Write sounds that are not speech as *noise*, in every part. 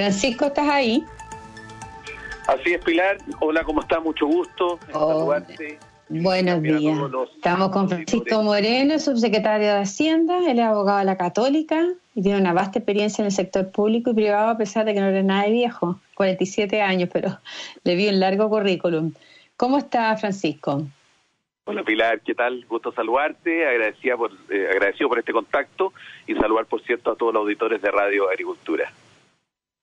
Francisco, ¿estás ahí? Así es, Pilar. Hola, ¿cómo está? Mucho gusto. saludarte. Buenos días. Estamos con Francisco Moreno, subsecretario de Hacienda. Él es abogado de la Católica y tiene una vasta experiencia en el sector público y privado, a pesar de que no era nada de viejo, 47 años, pero *laughs* le vi un largo currículum. ¿Cómo está, Francisco? Hola Pilar, ¿qué tal? Gusto saludarte, agradecido por, eh, agradecido por este contacto y saludar, por cierto, a todos los auditores de Radio Agricultura.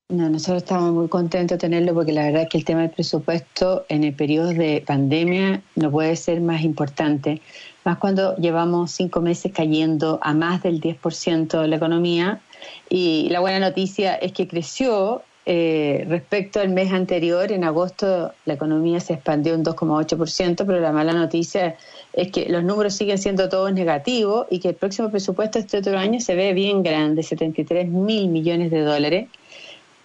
No, nosotros estamos muy contentos de tenerlo porque la verdad es que el tema del presupuesto en el periodo de pandemia no puede ser más importante, más cuando llevamos cinco meses cayendo a más del 10% de la economía. Y la buena noticia es que creció eh, respecto al mes anterior, en agosto la economía se expandió un 2,8%, pero la mala noticia es que los números siguen siendo todos negativos y que el próximo presupuesto este otro año se ve bien grande, 73 mil millones de dólares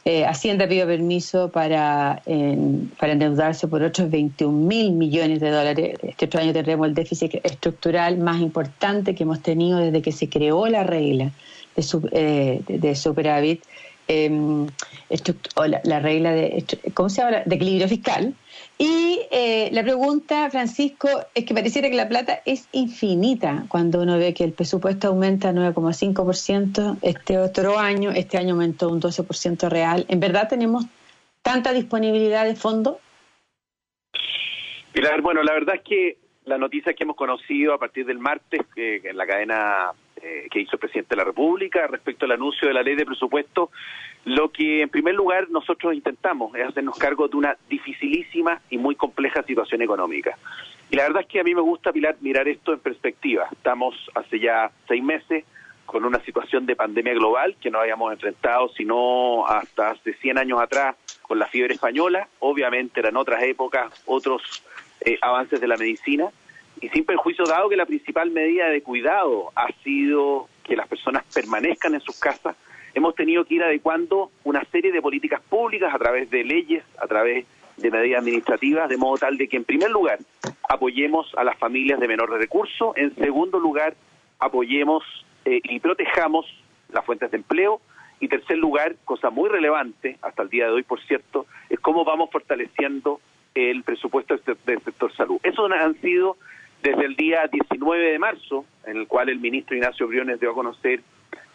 eh, Hacienda pidió permiso para, endeudarse por otros 21 mil millones de dólares. Este otro año tendremos el déficit estructural más importante que hemos tenido desde que se creó la regla de, eh, de superávit Em, la, regla de, ¿cómo de equilibrio fiscal. Y eh, la pregunta, Francisco, es que pareciera que la plata es infinita cuando uno ve que el presupuesto aumenta 9,5% este otro año, este año aumentó un 12% real. ¿En verdad tenemos tanta disponibilidad de fondos? Pilar, bueno, la verdad es que la noticia que hemos conocido a partir del martes que en la cadena eh, que hizo el presidente de la República respecto al anuncio de la ley de presupuesto, lo que en primer lugar nosotros intentamos es hacernos cargo de una dificilísima y muy compleja situación económica. Y la verdad es que a mí me gusta, Pilar, mirar esto en perspectiva. Estamos hace ya seis meses con una situación de pandemia global que no habíamos enfrentado sino hasta hace 100 años atrás con la fiebre española. Obviamente eran otras épocas, otros eh, avances de la medicina y sin perjuicio dado que la principal medida de cuidado ha sido que las personas permanezcan en sus casas, hemos tenido que ir adecuando una serie de políticas públicas a través de leyes, a través de medidas administrativas, de modo tal de que en primer lugar apoyemos a las familias de menor recursos, en segundo lugar apoyemos eh, y protejamos las fuentes de empleo, y tercer lugar, cosa muy relevante hasta el día de hoy, por cierto, es cómo vamos fortaleciendo el presupuesto del sector salud. Esos han sido desde el día 19 de marzo, en el cual el ministro Ignacio Briones dio a conocer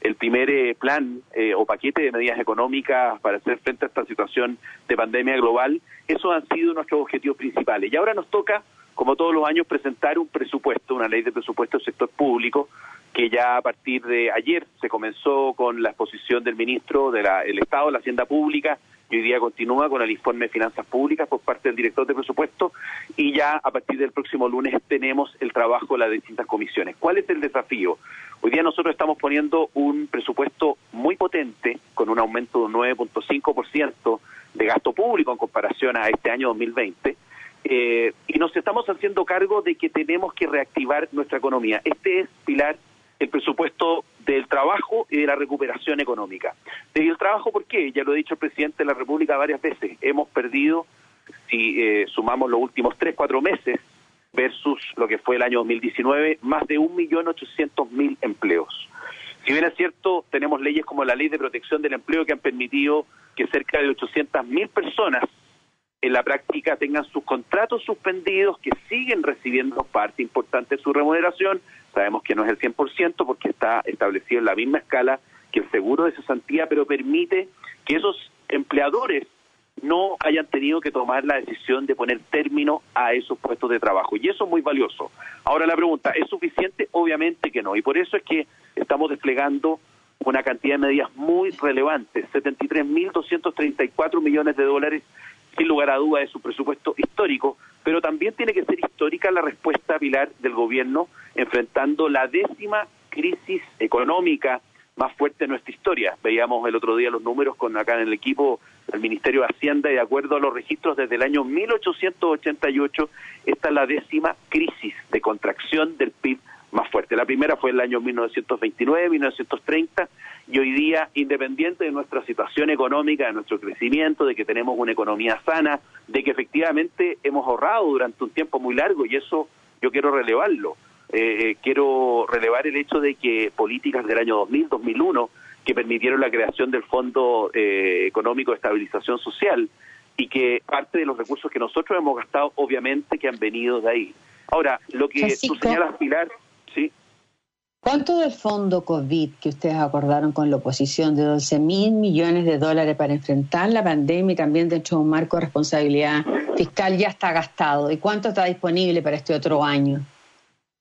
el primer eh, plan eh, o paquete de medidas económicas para hacer frente a esta situación de pandemia global, esos han sido nuestros objetivos principales. Y ahora nos toca, como todos los años, presentar un presupuesto, una ley de presupuesto del sector público, que ya a partir de ayer se comenzó con la exposición del ministro del Estado, de la Hacienda Pública, hoy día continúa con el informe de finanzas públicas por parte del director de presupuesto y ya a partir del próximo lunes tenemos el trabajo de las distintas comisiones. ¿Cuál es el desafío? Hoy día nosotros estamos poniendo un presupuesto muy potente con un aumento de un 9.5% de gasto público en comparación a este año 2020. Eh, y nos estamos haciendo cargo de que tenemos que reactivar nuestra economía. Este es, Pilar, el presupuesto del trabajo y de la recuperación económica. ¿Y el trabajo por qué? Ya lo ha dicho el presidente de la República varias veces. Hemos perdido, si eh, sumamos los últimos tres, cuatro meses versus lo que fue el año 2019, más de 1.800.000 empleos. Si bien es cierto, tenemos leyes como la Ley de Protección del Empleo que han permitido que cerca de 800.000 personas en la práctica tengan sus contratos suspendidos, que siguen recibiendo parte importante de su remuneración, Sabemos que no es el 100% porque está establecido en la misma escala que el seguro de cesantía, pero permite que esos empleadores no hayan tenido que tomar la decisión de poner término a esos puestos de trabajo. Y eso es muy valioso. Ahora la pregunta, ¿es suficiente? Obviamente que no. Y por eso es que estamos desplegando una cantidad de medidas muy relevantes, 73.234 millones de dólares, sin lugar a duda de su presupuesto histórico, pero también tiene que ser histórica la respuesta pilar del gobierno enfrentando la décima crisis económica más fuerte de nuestra historia. Veíamos el otro día los números con acá en el equipo del Ministerio de Hacienda y de acuerdo a los registros desde el año 1888, esta es la décima crisis de contracción del PIB más fuerte. La primera fue en el año 1929, 1930 y hoy día, independiente de nuestra situación económica, de nuestro crecimiento, de que tenemos una economía sana, de que efectivamente hemos ahorrado durante un tiempo muy largo y eso yo quiero relevarlo. Eh, eh quiero relevar el hecho de que políticas del año 2000, 2001, que permitieron la creación del Fondo eh, Económico de Estabilización Social y que parte de los recursos que nosotros hemos gastado, obviamente, que han venido de ahí. Ahora, lo que tú señalas, Pilar, sí. ¿Cuánto del fondo COVID que ustedes acordaron con la oposición de 12 mil millones de dólares para enfrentar la pandemia y también dentro de un marco de responsabilidad fiscal ya está gastado? ¿Y cuánto está disponible para este otro año?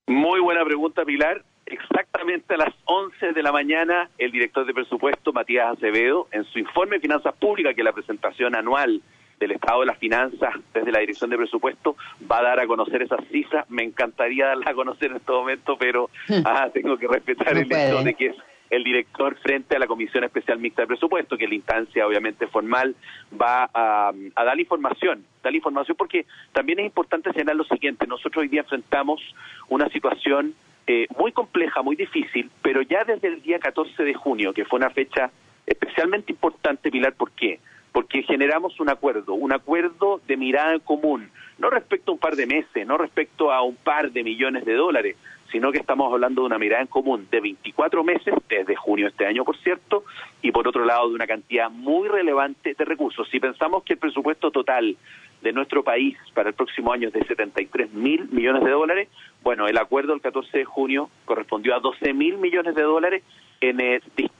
Muy buena pregunta, Pilar. Exactamente a las 11 de la mañana, el director de presupuesto, Matías Acevedo, en su informe de finanzas públicas, que es la presentación anual del Estado de las Finanzas desde la Dirección de Presupuesto va a dar a conocer esas cifras. Me encantaría darlas a conocer en este momento, pero hmm. ah, tengo que respetar el hecho de que es el director frente a la Comisión Especial Mixta de Presupuesto, que es la instancia obviamente formal, va a, dar información, dar información porque también es importante señalar lo siguiente, nosotros hoy día enfrentamos una situación eh, muy compleja, muy difícil, pero ya desde el día 14 de junio, que fue una fecha especialmente importante, Pilar, ¿por qué? porque generamos un acuerdo, un acuerdo de mirada en común, no respecto a un par de meses, no respecto a un par de millones de dólares, sino que estamos hablando de una mirada en común de 24 meses, desde junio de este año, por cierto, y por otro lado de una cantidad muy relevante de recursos. Si pensamos que el presupuesto total de nuestro país para el próximo año es de 73 mil millones de dólares, bueno, el acuerdo del 14 de junio correspondió a 12 mil millones de dólares en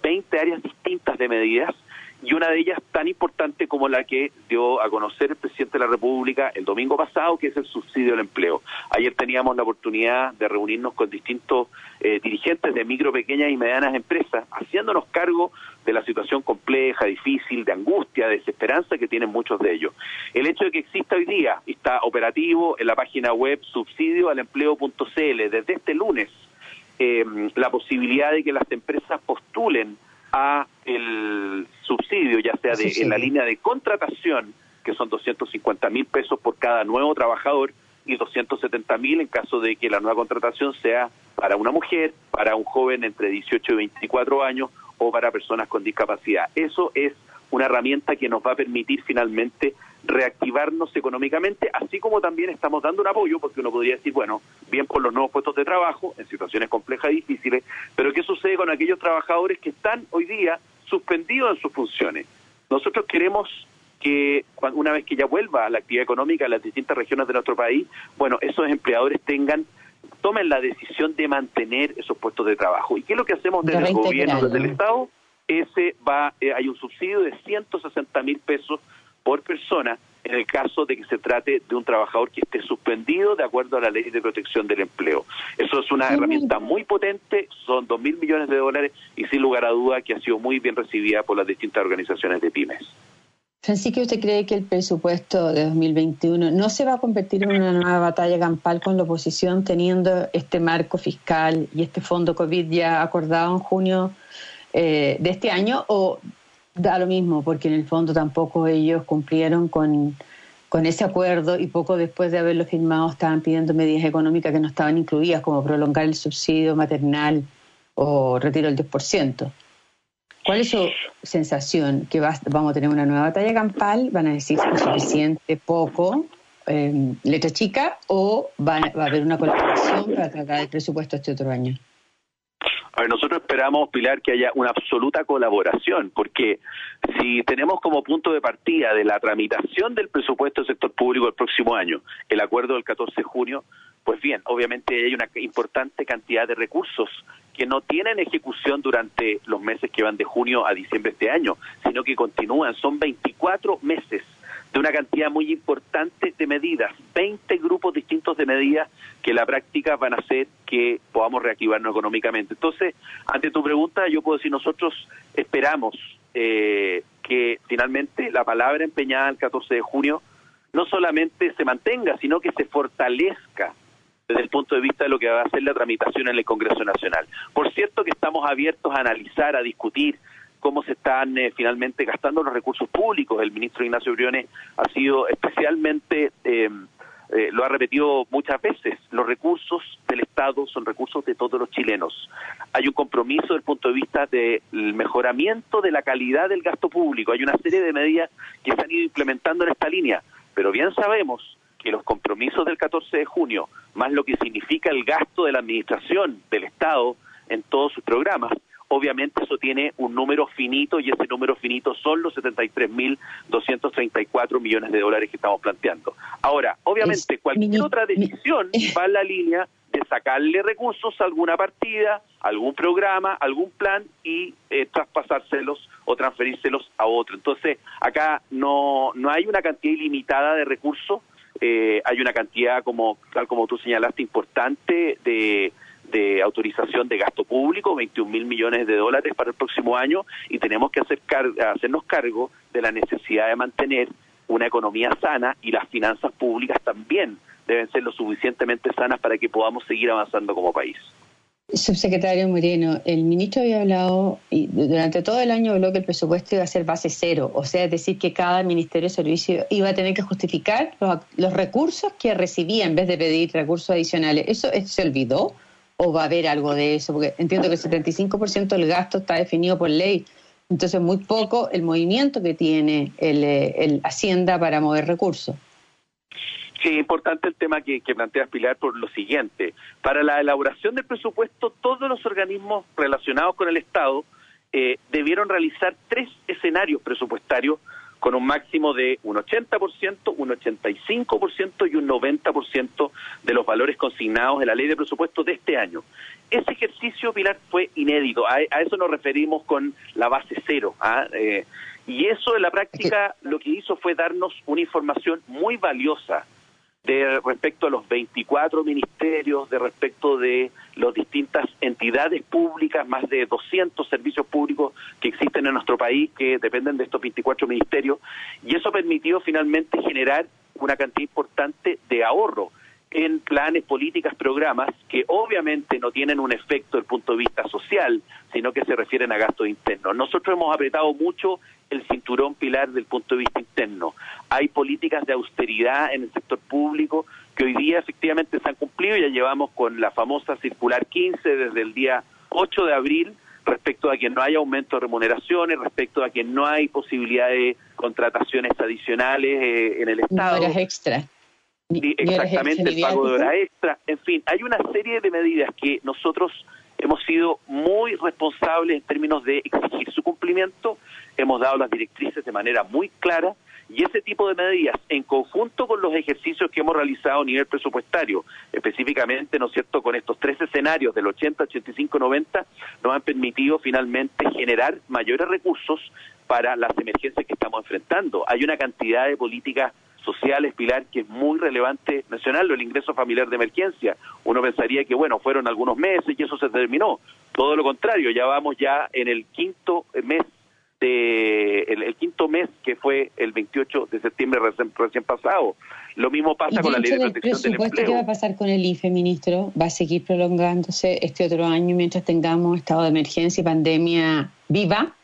20 áreas distintas de medidas y una de ellas tan importante como la que dio a conocer el presidente de la República el domingo pasado, que es el subsidio al empleo. Ayer teníamos la oportunidad de reunirnos con distintos eh, dirigentes de micro, pequeñas y medianas empresas, haciéndonos cargo de la situación compleja, difícil, de angustia, de desesperanza que tienen muchos de ellos. El hecho de que exista hoy día, está operativo en la página web subsidioalempleo.cl desde este lunes, eh, la posibilidad de que las empresas postulen a el subsidio, ya sea de, en la línea de contratación, que son 250 mil pesos por cada nuevo trabajador, y 270 mil en caso de que la nueva contratación sea para una mujer, para un joven entre 18 y 24 años o para personas con discapacidad. Eso es una herramienta que nos va a permitir finalmente reactivarnos económicamente, así como también estamos dando un apoyo, porque uno podría decir, bueno, bien por los nuevos puestos de trabajo, en situaciones complejas y difíciles, pero ¿qué sucede con aquellos trabajadores que están hoy día suspendidos en sus funciones? Nosotros queremos que una vez que ya vuelva la actividad económica en las distintas regiones de nuestro país, bueno, esos empleadores tengan tomen la decisión de mantener esos puestos de trabajo. ¿Y qué es lo que hacemos desde el gobierno, desde el Estado? Ese va, eh, hay un subsidio de 160 mil pesos por persona en el caso de que se trate de un trabajador que esté suspendido de acuerdo a la ley de protección del empleo. Eso es una herramienta muy potente, son dos mil millones de dólares y sin lugar a duda que ha sido muy bien recibida por las distintas organizaciones de pymes. Francisco, ¿usted cree que el presupuesto de 2021 no se va a convertir en una nueva batalla campal con la oposición teniendo este marco fiscal y este fondo COVID ya acordado en junio eh, de este año o Da lo mismo, porque en el fondo tampoco ellos cumplieron con, con ese acuerdo y poco después de haberlo firmado estaban pidiendo medidas económicas que no estaban incluidas, como prolongar el subsidio maternal o retiro del 10%. ¿Cuál es su sensación? ¿Que vamos a tener una nueva batalla campal? ¿Van a decir suficiente, poco, eh, letra chica? ¿O va a haber una colaboración para tratar el presupuesto este otro año? Nosotros esperamos, Pilar, que haya una absoluta colaboración, porque si tenemos como punto de partida de la tramitación del presupuesto del sector público el próximo año el acuerdo del 14 de junio, pues bien, obviamente hay una importante cantidad de recursos que no tienen ejecución durante los meses que van de junio a diciembre de este año, sino que continúan. Son 24 meses de una cantidad muy importante de medidas, 20 grupos distintos de medidas que la práctica van a hacer que podamos reactivarnos económicamente. Entonces, ante tu pregunta, yo puedo decir, nosotros esperamos eh, que finalmente la palabra empeñada el 14 de junio no solamente se mantenga, sino que se fortalezca desde el punto de vista de lo que va a ser la tramitación en el Congreso Nacional. Por cierto que estamos abiertos a analizar, a discutir cómo se están eh, finalmente gastando los recursos públicos. El ministro Ignacio Briones ha sido especialmente, eh, eh, lo ha repetido muchas veces, los recursos del Estado son recursos de todos los chilenos. Hay un compromiso desde el punto de vista del mejoramiento de la calidad del gasto público. Hay una serie de medidas que se han ido implementando en esta línea, pero bien sabemos que los compromisos del 14 de junio, más lo que significa el gasto de la administración del Estado en todos sus programas, obviamente eso tiene un número finito y ese número finito son los 73.234 millones de dólares que estamos planteando. Ahora, obviamente, cualquier otra decisión *laughs* va en la línea de sacarle recursos a alguna partida, algún programa, algún plan y eh, traspasárselos o transferírselos a otro. Entonces, acá no, no hay una cantidad ilimitada de recursos, eh, hay una cantidad, como tal como tú señalaste, importante de, de autorización de gasto público, 21 mil millones de dólares para el próximo año, y tenemos que hacer hacernos cargo de la necesidad de mantener una economía sana y las finanzas públicas también deben ser lo suficientemente sanas para que podamos seguir avanzando como país. Subsecretario Moreno, el ministro había hablado y durante todo el año habló que el presupuesto iba a ser base cero, o sea, decir, que cada ministerio de servicio iba a tener que justificar los, recursos que recibía en vez de pedir recursos adicionales. ¿Eso se olvidó o va a haber algo de eso? Porque entiendo que el 75% del gasto está definido por ley, entonces muy poco el movimiento que tiene el, eh, el Hacienda para mover recursos. Sí, es importante el tema que, planteas, Pilar, por lo siguiente. Para la elaboración del presupuesto, todos los organismos relacionados con el Estado eh, debieron realizar tres escenarios presupuestarios con un máximo de un 80%, un 85% y un 90% de los valores consignados en la ley de presupuesto de este año. Ese ejercicio, Pilar, fue inédito. A, eso nos referimos con la base cero. ¿ah? Eh, y eso en la práctica lo que hizo fue darnos una información muy valiosa de respecto a los 24 ministerios, de respecto de las distintas entidades públicas, más de 200 servicios públicos que existen en nuestro país que dependen de estos 24 ministerios, y eso permitió finalmente generar una cantidad importante de ahorro en planes, políticas, programas que obviamente no tienen un efecto desde el punto de vista social, sino que se refieren a gastos internos. Nosotros hemos apretado mucho el cinturón pilar del punto de vista interno. Hay políticas de austeridad en el sector público que hoy día efectivamente se han cumplido, ya llevamos con la famosa circular 15 desde el día 8 de abril respecto a que no hay aumento de remuneraciones, respecto a que no hay posibilidad de contrataciones adicionales eh, en el Estado. Horas extra. Exactamente, el pago de horas extra. En fin, hay una serie de medidas que nosotros hemos sido muy responsables en términos de exigir su cumplimiento, hemos dado las directrices de manera muy clara y ese tipo de medidas, en conjunto con los ejercicios que hemos realizado a nivel presupuestario, específicamente, ¿no es cierto?, con estos tres escenarios del 80, 85, 90, nos han permitido finalmente generar mayores recursos para las emergencias que estamos enfrentando. Hay una cantidad de políticas sociales, Pilar, que es muy relevante mencionarlo, el ingreso familiar de emergencia. Uno pensaría que, bueno, fueron algunos meses y eso se terminó. Todo lo contrario, ya vamos ya en el quinto mes de el, quinto mes que fue el 28 de septiembre recién, pasado. Lo mismo pasa con la ley de protección del empleo. ¿Qué va a pasar con el IFE, ministro? ¿Va a seguir prolongándose este otro año mientras tengamos estado de emergencia y pandemia viva?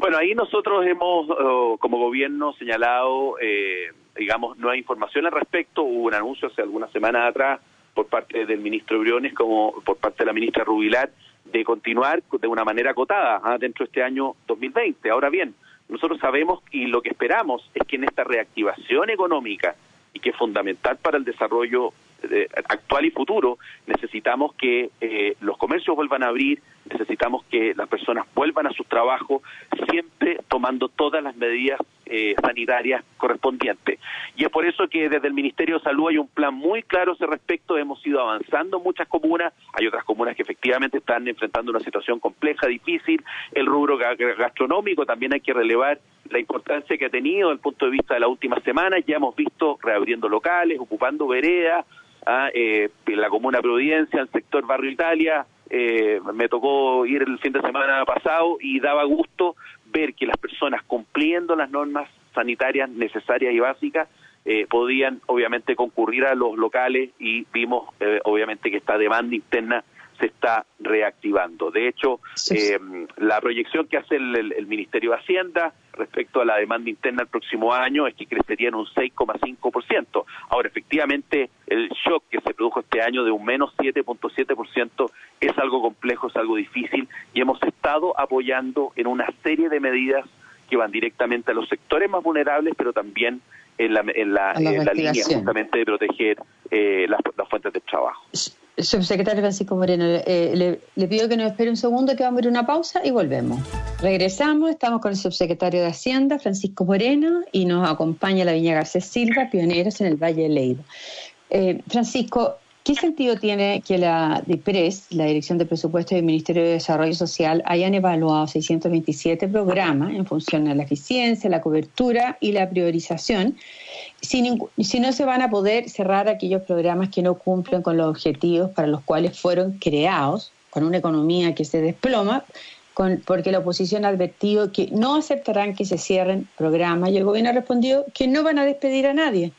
Bueno, ahí nosotros hemos, oh, como gobierno, señalado, eh, digamos, no hay información al respecto. Hubo un anuncio hace algunas semanas atrás por parte del ministro Briones como por parte de la ministra Rubilar de continuar de una manera acotada ¿ah? dentro de este año 2020. Ahora bien, nosotros sabemos y lo que esperamos es que en esta reactivación económica y que es fundamental para el desarrollo eh, actual y futuro, necesitamos que eh, los comercios vuelvan a abrir, necesitamos que las personas vuelvan a sus trabajos, siempre tomando todas las medidas eh, sanitarias correspondientes. Y es por eso que desde el Ministerio de Salud hay un plan muy claro a ese respecto, hemos ido avanzando en muchas comunas, hay otras comunas que efectivamente están enfrentando una situación compleja, difícil, el rubro gastronómico también hay que relevar la importancia que ha tenido desde el punto de vista de la última semana, ya hemos visto reabriendo locales, ocupando veredas, ¿ah? eh, la comuna Providencia, el sector Barrio Italia, eh, me tocó ir el fin de semana pasado y daba gusto ver que las personas cumpliendo las normas sanitarias necesarias y básicas eh, podían obviamente concurrir a los locales y vimos eh, obviamente que esta demanda interna se está reactivando. De hecho, eh, la proyección que hace el, Ministerio de Hacienda respecto a la demanda interna el próximo año es que crecería en un 6,5%. Ahora, efectivamente, el shock que se produjo este año de un menos 7,7% es algo complejo, es algo difícil y hemos estado apoyando en una serie de medidas que van directamente a los sectores más vulnerables, pero también en la, en la, línea justamente de proteger eh, las, las fuentes de trabajo. Subsecretario Francisco Moreno, eh, le, pido que nos espere un segundo que vamos a ir a una pausa y volvemos. Regresamos, estamos con el subsecretario de Hacienda, Francisco Moreno, y nos acompaña la Viña Garcés Silva, pioneros en el Valle de Leiva. Eh, Francisco, ¿qué sentido tiene que la DIPRES, la Dirección de Presupuestos del Ministerio de Desarrollo Social, hayan evaluado 627 programas en función de la eficiencia, la cobertura y la priorización? si, si no se van a poder cerrar aquellos programas que no cumplen con los objetivos para los cuales fueron creados, con una economía que se desploma, porque la oposición ha advertido que no aceptarán que se cierren programas y el gobierno ha respondido que no van a despedir a nadie.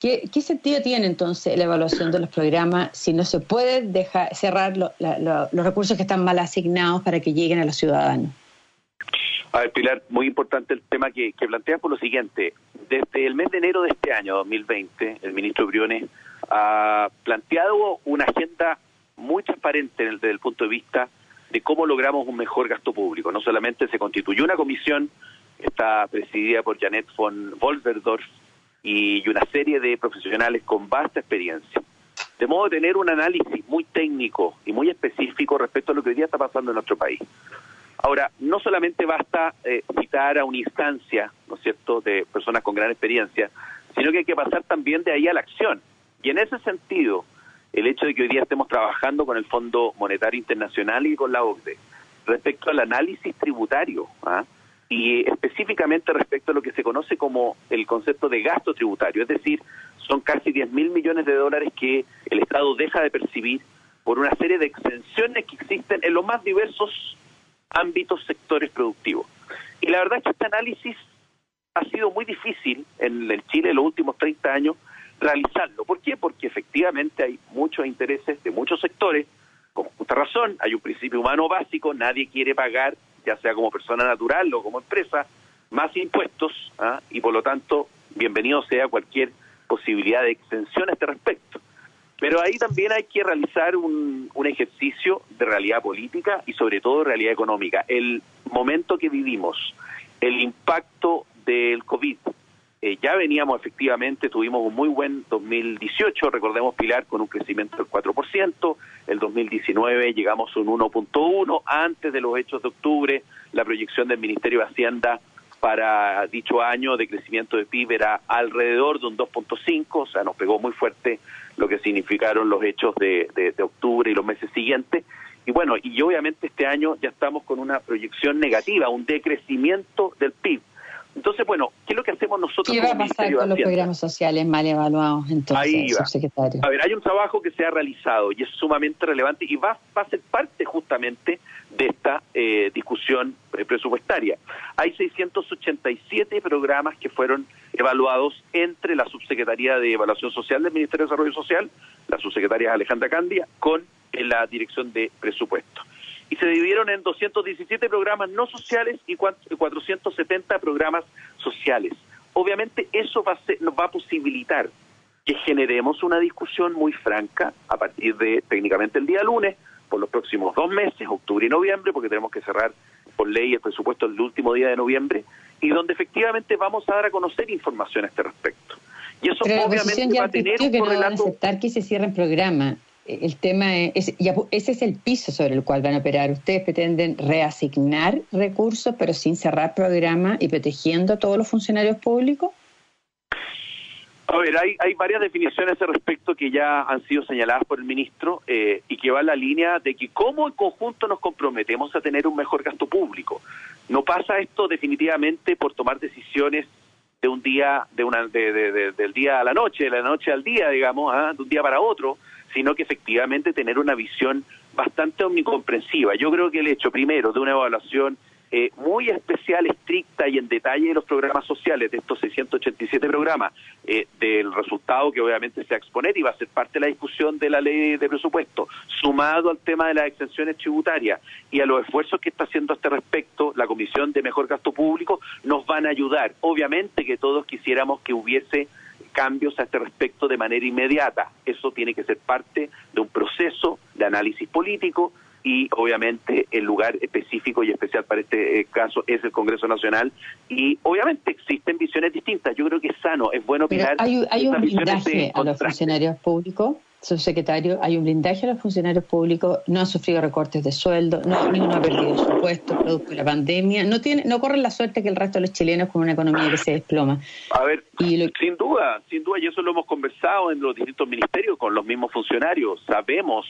¿Qué, sentido tiene entonces la evaluación de los programas si no se puede dejar cerrar los recursos que están mal asignados para que lleguen a los ciudadanos? A ver, Pilar, muy importante el tema que, que planteas por lo siguiente. Desde el mes de enero de este año, 2020, el ministro Briones ha planteado una agenda muy transparente desde el punto de vista de cómo logramos un mejor gasto público. No solamente se constituyó una comisión, está presidida por Janet von Wolverdorf y una serie de profesionales con vasta experiencia. De modo de tener un análisis muy técnico y muy específico respecto a lo que hoy día está pasando en nuestro país. Ahora, no solamente basta eh, citar a una instancia, ¿no es cierto?, de personas con gran experiencia, sino que hay que pasar también de ahí a la acción. Y en ese sentido, el hecho de que hoy día estemos trabajando con el Fondo Monetario Internacional y con la OCDE respecto al análisis tributario, ¿ah? Y específicamente respecto a lo que se conoce como el concepto de gasto tributario, es decir, son casi 10 mil millones de dólares que el Estado deja de percibir por una serie de exenciones que existen en los más diversos ámbitos, sectores productivos. Y la verdad es que este análisis ha sido muy difícil en el Chile en los últimos 30 años realizarlo. ¿Por qué? Porque efectivamente hay muchos intereses de muchos sectores, con justa razón, hay un principio humano básico, nadie quiere pagar, ya sea como persona natural o como empresa, más impuestos ¿ah? y por lo tanto, bienvenido sea cualquier posibilidad de extensión a este respecto. Pero ahí también hay que realizar un, un, ejercicio de realidad política y sobre todo de realidad económica. El momento que vivimos, el impacto del COVID. Eh, ya veníamos efectivamente, tuvimos un muy buen 2018, recordemos Pilar, con un crecimiento del 4%, el 2019 llegamos a un 1.1, antes de los hechos de octubre, la proyección del Ministerio de Hacienda para dicho año de crecimiento de PIB era alrededor de un 2.5, o sea, nos pegó muy fuerte lo que significaron los hechos de, de, octubre y los meses siguientes. Y bueno, y obviamente este año ya estamos con una proyección negativa, un decrecimiento del PIB. Entonces, bueno, ¿qué es lo que hacemos nosotros? ¿Qué va a pasar con los programas sociales mal evaluados entonces, subsecretario? A ver, hay un trabajo que se ha realizado y es sumamente relevante y va, va a ser parte justamente de esta eh, discusión eh, presupuestaria. Hay 687 programas que fueron evaluados entre la Subsecretaría de Evaluación Social del Ministerio de Desarrollo Social, la subsecretaria Alejandra Candia, con eh, la Dirección de Presupuesto. Y se dividieron en 217 programas no sociales y 470 programas sociales. Obviamente eso va a nos va a posibilitar que generemos una discusión muy franca a partir de técnicamente el día lunes, por los próximos dos meses, octubre y noviembre, porque tenemos que cerrar por ley el presupuesto el último día de noviembre, y donde efectivamente vamos a dar a conocer información a este respecto. Y eso obviamente va a tener un que no van a aceptar que se cierren programas. El tema es, ese es el piso sobre el cual van a operar. Ustedes pretenden reasignar recursos, pero sin cerrar programas y protegiendo a todos los funcionarios públicos. A ver, hay, hay varias definiciones al respecto que ya han sido señaladas por el ministro eh, y que va en la línea de que cómo en conjunto nos comprometemos a tener un mejor gasto público. No pasa esto definitivamente por tomar decisiones de un día, de una, de, del día a la noche, de la noche al día, digamos, ¿ah? de un día para otro, sino que efectivamente tener una visión bastante omnicomprensiva. Yo creo que el hecho, primero, de una evaluación eh, muy especial, estricta y en detalle de los programas sociales, de estos 687 programas, eh, del resultado que obviamente se va a exponer y va a ser parte de la discusión de la ley de presupuesto, sumado al tema de las exenciones tributarias y a los esfuerzos que está haciendo a este respecto la Comisión de Mejor Gasto Público, nos van a ayudar. Obviamente que todos quisiéramos que hubiese cambios a este respecto de manera inmediata. Eso tiene que ser parte de un proceso de análisis político, y obviamente el lugar específico y especial para este eh, caso es el Congreso Nacional y obviamente existen visiones distintas. Yo creo que es sano, es bueno opinar. hay, hay un blindaje a los funcionarios públicos. Subsecretario, hay un blindaje a los funcionarios públicos, no han sufrido recortes de sueldo, no, ninguno ha perdido su puesto producto de la pandemia, no tiene, no corren la suerte que el resto de los chilenos con una economía que se desploma. A ver, sin duda, sin duda, y eso lo hemos conversado en los distintos ministerios con los mismos funcionarios, sabemos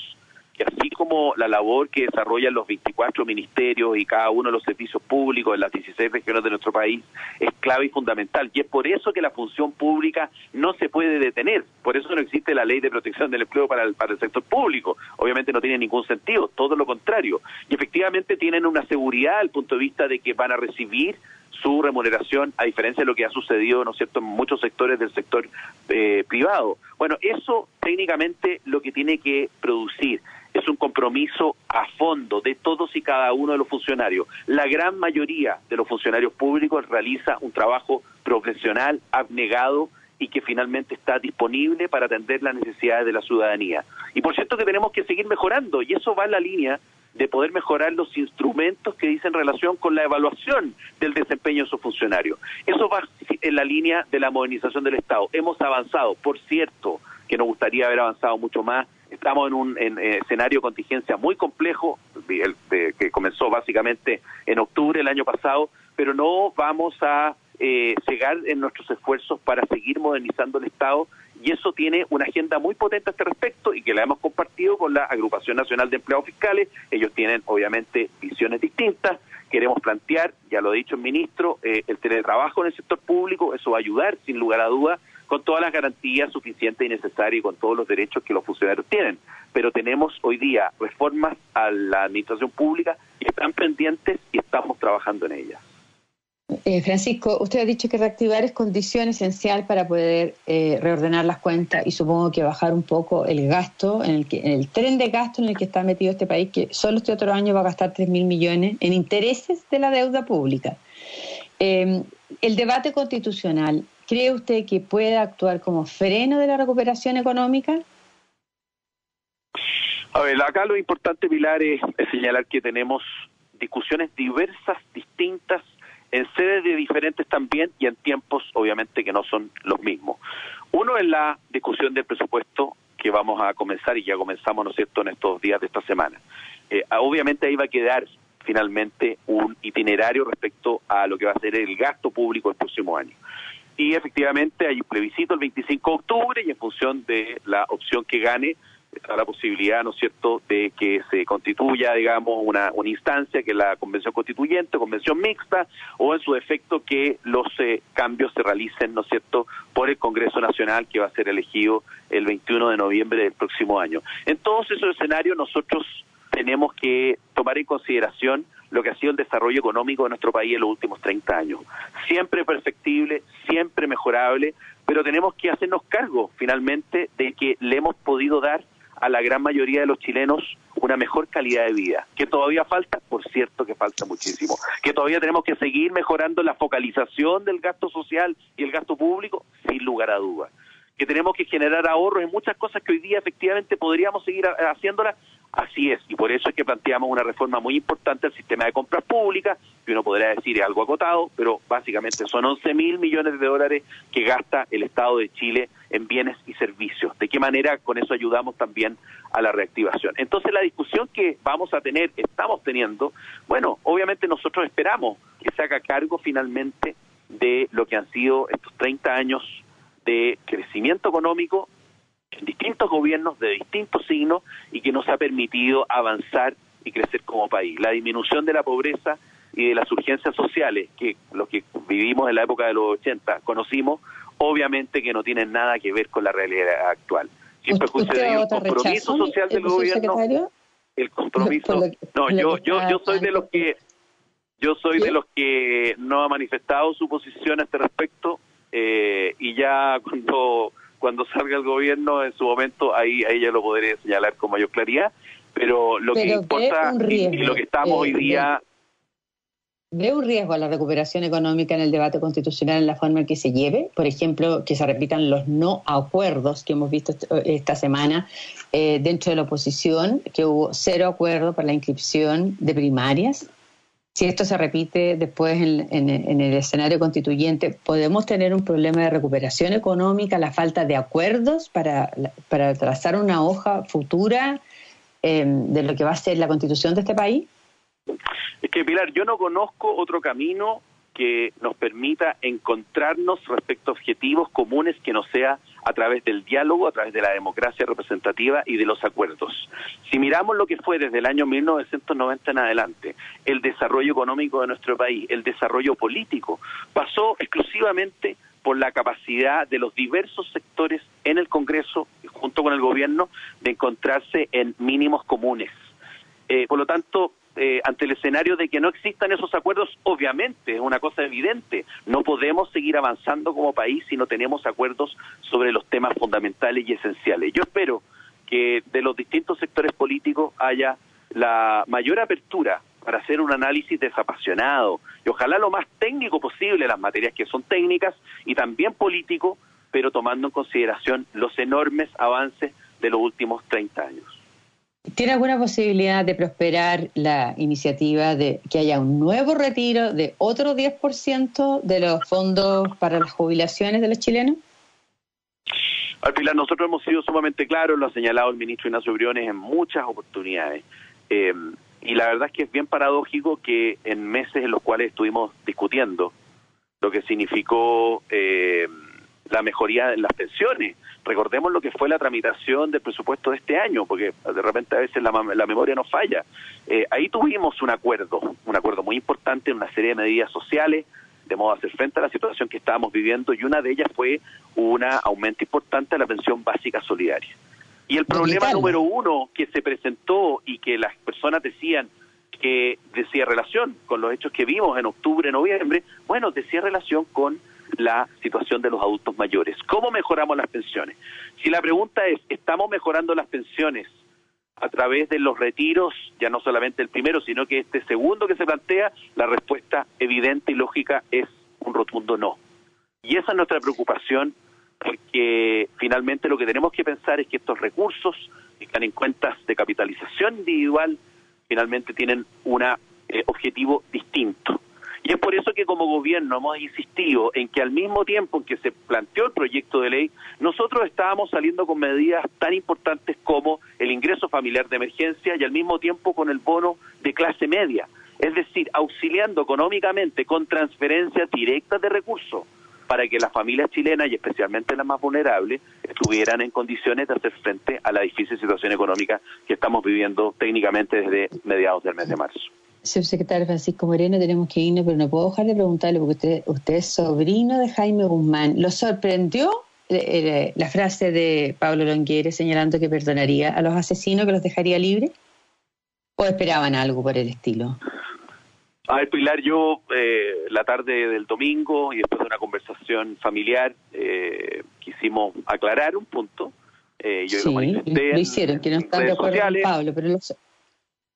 que así como la labor que desarrollan los 24 ministerios y cada uno de los servicios públicos en las 16 regiones de nuestro país es clave y fundamental. Y es por eso que la función pública no se puede detener. Por eso no existe la ley de protección del empleo para el, para el sector público. Obviamente no tiene ningún sentido, todo lo contrario. Y efectivamente tienen una seguridad al punto de vista de que van a recibir su remuneración, a diferencia de lo que ha sucedido, ¿no es cierto?, en muchos sectores del sector eh, privado. Bueno, eso técnicamente lo que tiene que producir es un compromiso a fondo de todos y cada uno de los funcionarios. La gran mayoría de los funcionarios públicos realiza un trabajo profesional, abnegado y que finalmente está disponible para atender las necesidades de la ciudadanía. Y por cierto que tenemos que seguir mejorando y eso va en la línea de poder mejorar los instrumentos que dicen relación con la evaluación del desempeño de esos funcionarios. Eso va en la línea de la modernización del Estado. Hemos avanzado, por cierto, que nos gustaría haber avanzado mucho más. Estamos en un eh, escenario de contingencia muy complejo, que comenzó básicamente en octubre del año pasado, pero no vamos a eh, cegar en nuestros esfuerzos para seguir modernizando el Estado y eso tiene una agenda muy potente a este respecto y que la hemos compartido con la Agrupación Nacional de Empleados Fiscales. Ellos tienen obviamente visiones distintas. Queremos plantear, ya lo ha dicho el ministro, eh, el teletrabajo en el sector público, eso va a ayudar sin lugar a dudas con todas las garantías suficientes y necesarias y con todos los derechos que los funcionarios tienen. Pero tenemos hoy día reformas a la administración pública que están pendientes y estamos trabajando en ellas. Eh, Francisco, usted ha dicho que reactivar es condición esencial para poder eh, reordenar las cuentas y supongo que bajar un poco el gasto, en el, que, en el tren de gasto en el que está metido este país, que solo este otro año va a gastar 3 mil millones en intereses de la deuda pública. Eh, el debate constitucional, ¿cree usted que puede actuar como freno de la recuperación económica? A ver, acá lo importante, Pilar, es señalar que tenemos discusiones diversas, distintas, en sedes de diferentes también y en tiempos obviamente que no son los mismos. Uno es la discusión del presupuesto que vamos a comenzar y ya comenzamos, ¿no es cierto?, en estos días de esta semana. Eh, obviamente ahí va a quedar finalmente un itinerario respecto a lo que va a ser el gasto público el próximo año. Y efectivamente hay un plebiscito el 25 de octubre y en función de la opción que gane, está la posibilidad, ¿no es cierto?, de que se constituya, digamos, una, una instancia que la convención constituyente, convención mixta, o en su defecto que los eh, cambios se realicen, ¿no es cierto?, por el Congreso Nacional que va a ser elegido el 21 de noviembre del próximo año. En todos esos escenarios nosotros tenemos que tomar en consideración lo que ha sido el desarrollo económico de nuestro país en los últimos 30 años. Siempre perfectible, siempre mejorable, pero tenemos que hacernos cargo finalmente de que le hemos podido dar a la gran mayoría de los chilenos una mejor calidad de vida. Que todavía falta, por cierto que falta muchísimo. Que todavía tenemos que seguir mejorando la focalización del gasto social y el gasto público, sin lugar a dudas. Que tenemos que generar ahorros en muchas cosas que hoy día efectivamente podríamos seguir haciéndolas, Así es, y por eso es que planteamos una reforma muy importante al sistema de compras públicas, que uno podría decir es algo acotado, pero básicamente son 11 mil millones de dólares que gasta el Estado de Chile en bienes y servicios. ¿De qué manera con eso ayudamos también a la reactivación? Entonces la discusión que vamos a tener, estamos teniendo, bueno, obviamente nosotros esperamos que se haga cargo finalmente de lo que han sido estos 30 años de crecimiento económico en distintos gobiernos de distintos signos y que nos ha permitido avanzar y crecer como país. La disminución de la pobreza y de las urgencias sociales que los que vivimos en la época de los 80 conocimos, obviamente que no tienen nada que ver con la realidad actual. Siempre el compromiso social del gobierno. El compromiso. No, yo, yo, yo soy de los que yo soy de los que no ha manifestado su posición a este respecto eh, y ya *laughs* cuando cuando salga el gobierno en su momento ahí, ahí ya lo podré señalar con mayor claridad, pero lo que importa y, lo que estamos hoy eh, día... ¿Ve un riesgo a la recuperación económica en el debate constitucional en la forma en que se lleve? Por ejemplo, que se repitan los no acuerdos que hemos visto esta semana eh, dentro de la oposición, que hubo cero acuerdo para la inscripción de primarias. Si esto se repite después en, el escenario constituyente, ¿podemos tener un problema de recuperación económica, la falta de acuerdos para, para trazar una hoja futura em, de lo que va a ser la constitución de este país? Es que, Pilar, yo no conozco otro camino que nos permita encontrarnos respecto a objetivos comunes que no sea a través del diálogo, a través de la democracia representativa y de los acuerdos. Si miramos lo que fue desde el año 1990 en adelante, el desarrollo económico de nuestro país, el desarrollo político, pasó exclusivamente por la capacidad de los diversos sectores en el Congreso, junto con el gobierno, de encontrarse en mínimos comunes. Eh, por lo tanto, eh, ante el escenario de que no existan esos acuerdos, obviamente es una cosa evidente. No podemos seguir avanzando como país si no tenemos acuerdos sobre los temas fundamentales y esenciales. Yo espero que de los distintos sectores políticos haya la mayor apertura para hacer un análisis desapasionado y ojalá lo más técnico posible las materias que son técnicas y también político, pero tomando en consideración los enormes avances de los últimos 30 años. ¿Tiene alguna posibilidad de prosperar la iniciativa de que haya un nuevo retiro de otro 10% de los fondos para las jubilaciones de los chilenos? Al Pilar, nosotros hemos sido sumamente claros, lo ha señalado el ministro Ignacio Briones en muchas oportunidades. Eh, y la verdad es que es bien paradójico que en meses en los cuales estuvimos discutiendo lo que significó eh, la mejoría en las pensiones, recordemos lo que fue la tramitación del presupuesto de este año, porque de repente a veces la, memoria nos falla. Eh, ahí tuvimos un acuerdo, un acuerdo muy importante en una serie de medidas sociales, de modo a hacer frente a la situación que estábamos viviendo, y una de ellas fue un aumento importante de la pensión básica solidaria. Y el problema número uno que se presentó y que las personas decían que decía relación con los hechos que vimos en octubre, noviembre, bueno, decía relación con la situación de los adultos mayores. ¿Cómo mejoramos las pensiones? Si la pregunta es, ¿estamos mejorando las pensiones a través de los retiros, ya no solamente el primero, sino que este segundo que se plantea, la respuesta evidente y lógica es un rotundo no. Y esa es nuestra preocupación, porque finalmente lo que tenemos que pensar es que estos recursos que están en cuentas de capitalización individual finalmente tienen un eh, objetivo distinto. Y es por eso que como gobierno hemos insistido en que al mismo tiempo en que se planteó el proyecto de ley, nosotros estábamos saliendo con medidas tan importantes como el ingreso familiar de emergencia y al mismo tiempo con el bono de clase media, es decir, auxiliando económicamente con transferencias directas de recursos para que las familias chilenas y especialmente las más vulnerables estuvieran en condiciones de hacer frente a la difícil situación económica que estamos viviendo técnicamente desde mediados del mes de marzo subsecretario Francisco Moreno, tenemos que irnos, pero no puedo dejar de preguntarle, porque usted, usted es sobrino de Jaime Guzmán. ¿Lo sorprendió eh, eh, la frase de Pablo Longueira señalando que perdonaría a los asesinos, que los dejaría libres? ¿O esperaban algo por el estilo? A ver, Pilar, yo eh, la tarde del domingo y después de una conversación familiar quisimos aclarar un punto. yo lo manifesté. Lo hicieron, que no están de acuerdo con Pablo, pero lo,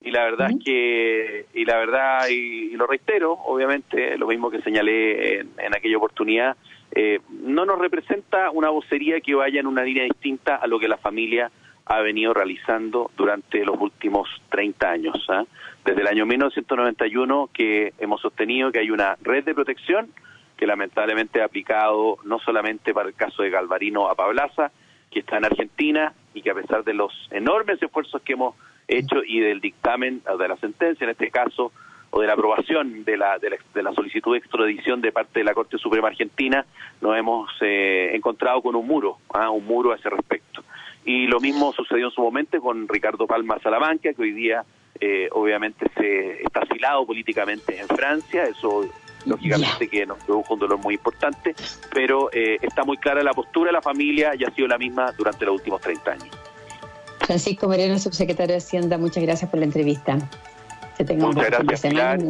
y la verdad es que y la verdad y, lo reitero obviamente lo mismo que señalé en, aquella oportunidad eh, no nos representa una vocería que vaya en una línea distinta a lo que la familia ha venido realizando durante los últimos 30 años ¿ah? desde el año 1991 que hemos sostenido que hay una red de protección que lamentablemente ha aplicado no solamente para el caso de Galvarino a Pablaza que está en Argentina y que a pesar de los enormes esfuerzos que hemos hecho y del dictamen de la sentencia, en este caso, o de la aprobación de la, de la, solicitud de extradición de parte de la Corte Suprema Argentina, nos hemos eh, encontrado con un muro, ¿ah? un muro a ese respecto. Y lo mismo sucedió en su momento con Ricardo Palma Salamanca, que hoy día eh, obviamente se está asilado políticamente en Francia, eso lógicamente que nos produjo un dolor muy importante, pero eh, está muy clara la postura de la familia y ha sido la misma durante los últimos 30 años. Francisco Moreno, subsecretario de Hacienda, muchas gracias por la entrevista. Que tenga un buen fin de semana.